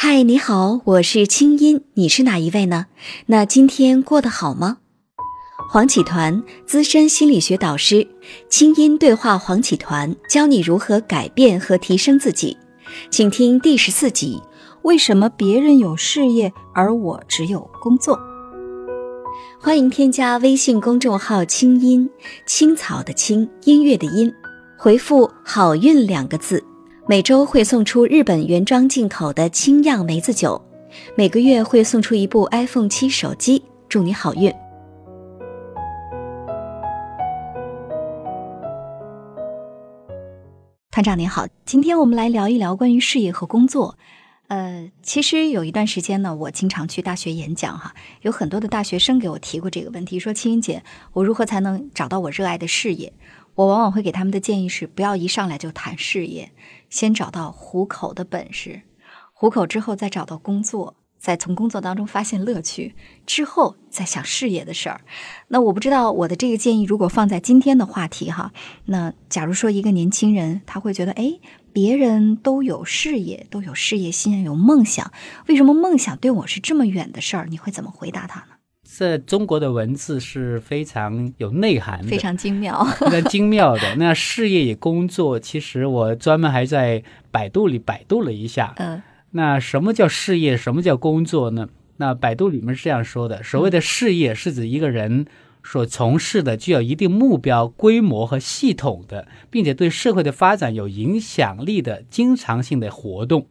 嗨，你好，我是清音，你是哪一位呢？那今天过得好吗？黄启团，资深心理学导师，清音对话黄启团，教你如何改变和提升自己，请听第十四集：为什么别人有事业，而我只有工作？欢迎添加微信公众号“清音青草”的青，音乐的音，回复“好运”两个字。每周会送出日本原装进口的清酿梅子酒，每个月会送出一部 iPhone 七手机，祝你好运。团长您好，今天我们来聊一聊关于事业和工作。呃，其实有一段时间呢，我经常去大学演讲哈，有很多的大学生给我提过这个问题，说青云姐，我如何才能找到我热爱的事业？我往往会给他们的建议是，不要一上来就谈事业，先找到糊口的本事，糊口之后再找到工作，再从工作当中发现乐趣，之后再想事业的事儿。那我不知道我的这个建议如果放在今天的话题哈，那假如说一个年轻人他会觉得，哎，别人都有事业，都有事业心，有梦想，为什么梦想对我是这么远的事儿？你会怎么回答他呢？这中国的文字是非常有内涵的，非常精妙，非常精妙的。那事业与工作，其实我专门还在百度里百度了一下。嗯，那什么叫事业？什么叫工作呢？那百度里面是这样说的：所谓的事业，是指一个人所从事的具有一定目标、规模和系统的，并且对社会的发展有影响力的经常性的活动。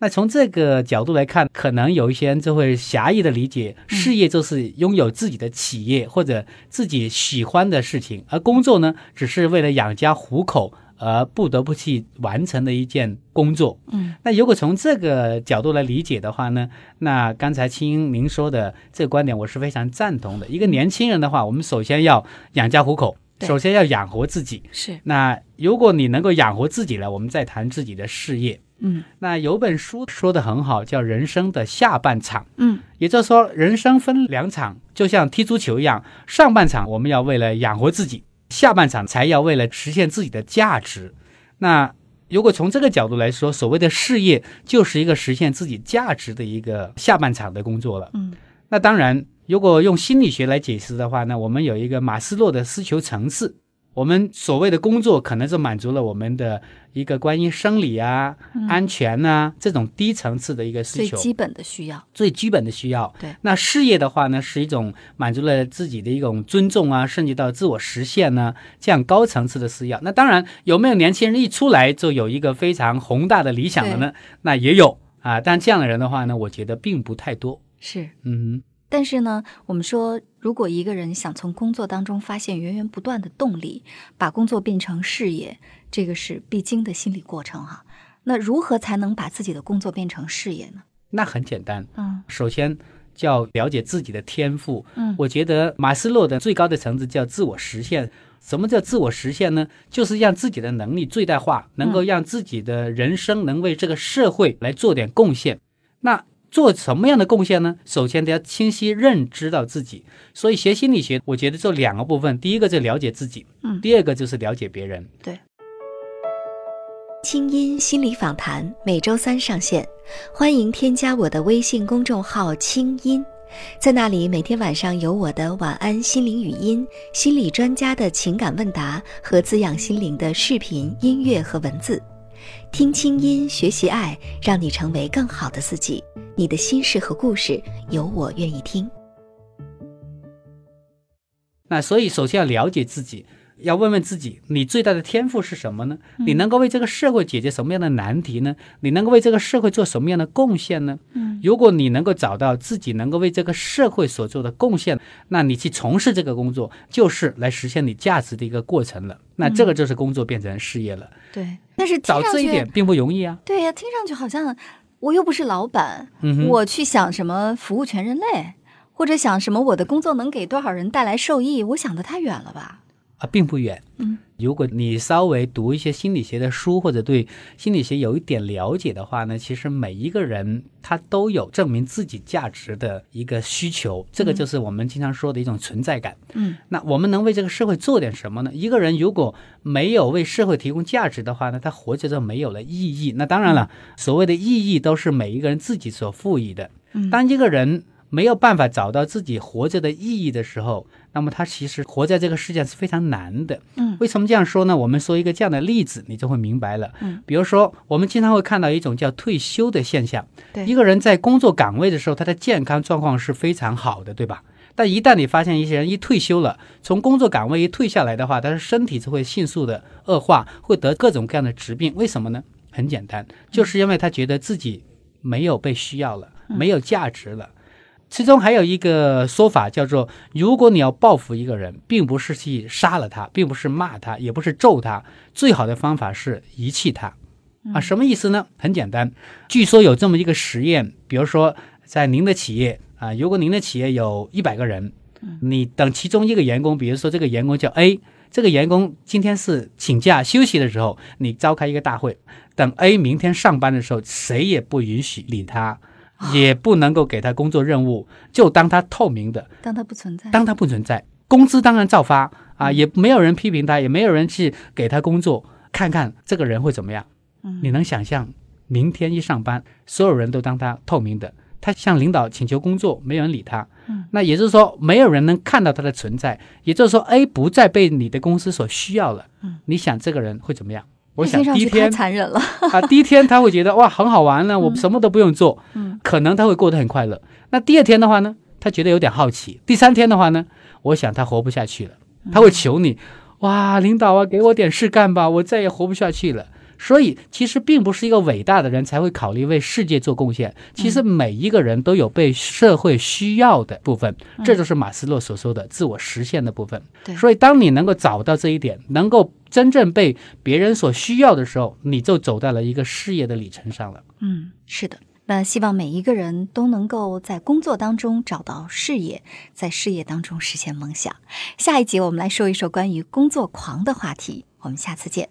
那从这个角度来看，可能有一些人就会狭义的理解，事业就是拥有自己的企业或者自己喜欢的事情，而工作呢，只是为了养家糊口而不得不去完成的一件工作。嗯，那如果从这个角度来理解的话呢，那刚才青英您说的这个观点，我是非常赞同的。一个年轻人的话，我们首先要养家糊口，首先要养活自己。是，那如果你能够养活自己了，我们再谈自己的事业。嗯，那有本书说的很好，叫《人生的下半场》。嗯，也就是说，人生分两场，就像踢足球一样，上半场我们要为了养活自己，下半场才要为了实现自己的价值。那如果从这个角度来说，所谓的事业就是一个实现自己价值的一个下半场的工作了。嗯，那当然，如果用心理学来解释的话呢，我们有一个马斯洛的需求层次。我们所谓的工作，可能是满足了我们的一个关于生理啊、安全呐这种低层次的一个需求，最基本的需要，最基本的需要。对，那事业的话呢，是一种满足了自己的一种尊重啊，甚至到自我实现呢这样高层次的需要。那当然，有没有年轻人一出来就有一个非常宏大的理想的呢？那也有啊，但这样的人的话呢，我觉得并不太多。是，嗯。但是呢，我们说，如果一个人想从工作当中发现源源不断的动力，把工作变成事业，这个是必经的心理过程哈。那如何才能把自己的工作变成事业呢？那很简单，嗯，首先就要了解自己的天赋。嗯，我觉得马斯洛的最高的层次叫自我实现。什么叫自我实现呢？就是让自己的能力最大化，能够让自己的人生能为这个社会来做点贡献。那做什么样的贡献呢？首先得要清晰认知到自己，所以学心理学，我觉得做两个部分，第一个就了解自己，嗯，第二个就是了解别人。对。清音心理访谈每周三上线，欢迎添加我的微信公众号“清音”，在那里每天晚上有我的晚安心灵语音、心理专家的情感问答和滋养心灵的视频、音乐和文字。听清音，学习爱，让你成为更好的自己。你的心事和故事，有我愿意听。那所以，首先要了解自己，要问问自己，你最大的天赋是什么呢？你能够为这个社会解决什么样的难题呢？你能够为这个社会做什么样的贡献呢？嗯，如果你能够找到自己能够为这个社会所做的贡献，那你去从事这个工作，就是来实现你价值的一个过程了。那这个就是工作变成事业了。对，但是找这一点并不容易啊。对呀，听上去好像我又不是老板，嗯我去想什么服务全人类，或者想什么我的工作能给多少人带来受益，我想的太远了吧？啊，并不远。嗯，如果你稍微读一些心理学的书，或者对心理学有一点了解的话呢，其实每一个人他都有证明自己价值的一个需求，这个就是我们经常说的一种存在感。嗯，那我们能为这个社会做点什么呢？一个人如果没有为社会提供价值的话呢，他活着就没有了意义。那当然了，所谓的意义都是每一个人自己所赋予的。嗯当一个人没有办法找到自己活着的意义的时候，那么他其实活在这个世界上是非常难的。嗯为什么这样说呢？我们说一个这样的例子，你就会明白了。嗯，比如说，我们经常会看到一种叫退休的现象。对一个人在工作岗位的时候，他的健康状况是非常好的，对吧？但一旦你发现一些人一退休了，从工作岗位一退下来的话，他的身体就会迅速的恶化，会得各种各样的疾病。为什么呢？很简单，就是因为他觉得自己没有被需要了，没有价值了。其中还有一个说法叫做：如果你要报复一个人，并不是去杀了他，并不是骂他，也不是咒他，最好的方法是遗弃他。啊，什么意思呢？很简单，据说有这么一个实验，比如说在您的企业啊，如果您的企业有一百个人，你等其中一个员工，比如说这个员工叫 A，这个员工今天是请假休息的时候，你召开一个大会，等 A 明天上班的时候，谁也不允许理他，也不能够给他工作任务，就当他透明的，当他不存在，当他不存在，工资当然照发啊，也没有人批评他，也没有人去给他工作，看看这个人会怎么样。嗯你能想象，明天一上班，所有人都当他透明的，他向领导请求工作，没有人理他。嗯，那也就是说，没有人能看到他的存在，也就是说，A 不再被你的公司所需要了。嗯，你想这个人会怎么样？我想第一天残忍了。啊，第一天他会觉得哇很好玩呢，我什么都不用做，嗯，可能他会过得很快乐。那第二天的话呢，他觉得有点好奇。第三天的话呢，我想他活不下去了，他会求你，哇，领导啊，给我点事干吧，我再也活不下去了。所以，其实并不是一个伟大的人才会考虑为世界做贡献。其实每一个人都有被社会需要的部分，这就是马斯洛所说的自我实现的部分。对所以当你能够找到这一点，能够真正被别人所需要的时候，你就走到了一个事业的里程上了。嗯，是的。那希望每一个人都能够在工作当中找到事业，在事业当中实现梦想。下一集我们来说一说关于工作狂的话题，我们下次见。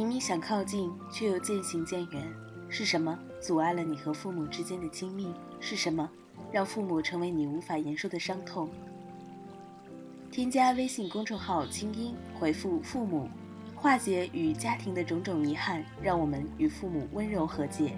明明想靠近，却又渐行渐远，是什么阻碍了你和父母之间的亲密？是什么让父母成为你无法言说的伤痛？添加微信公众号“清音”，回复“父母”，化解与家庭的种种遗憾，让我们与父母温柔和解。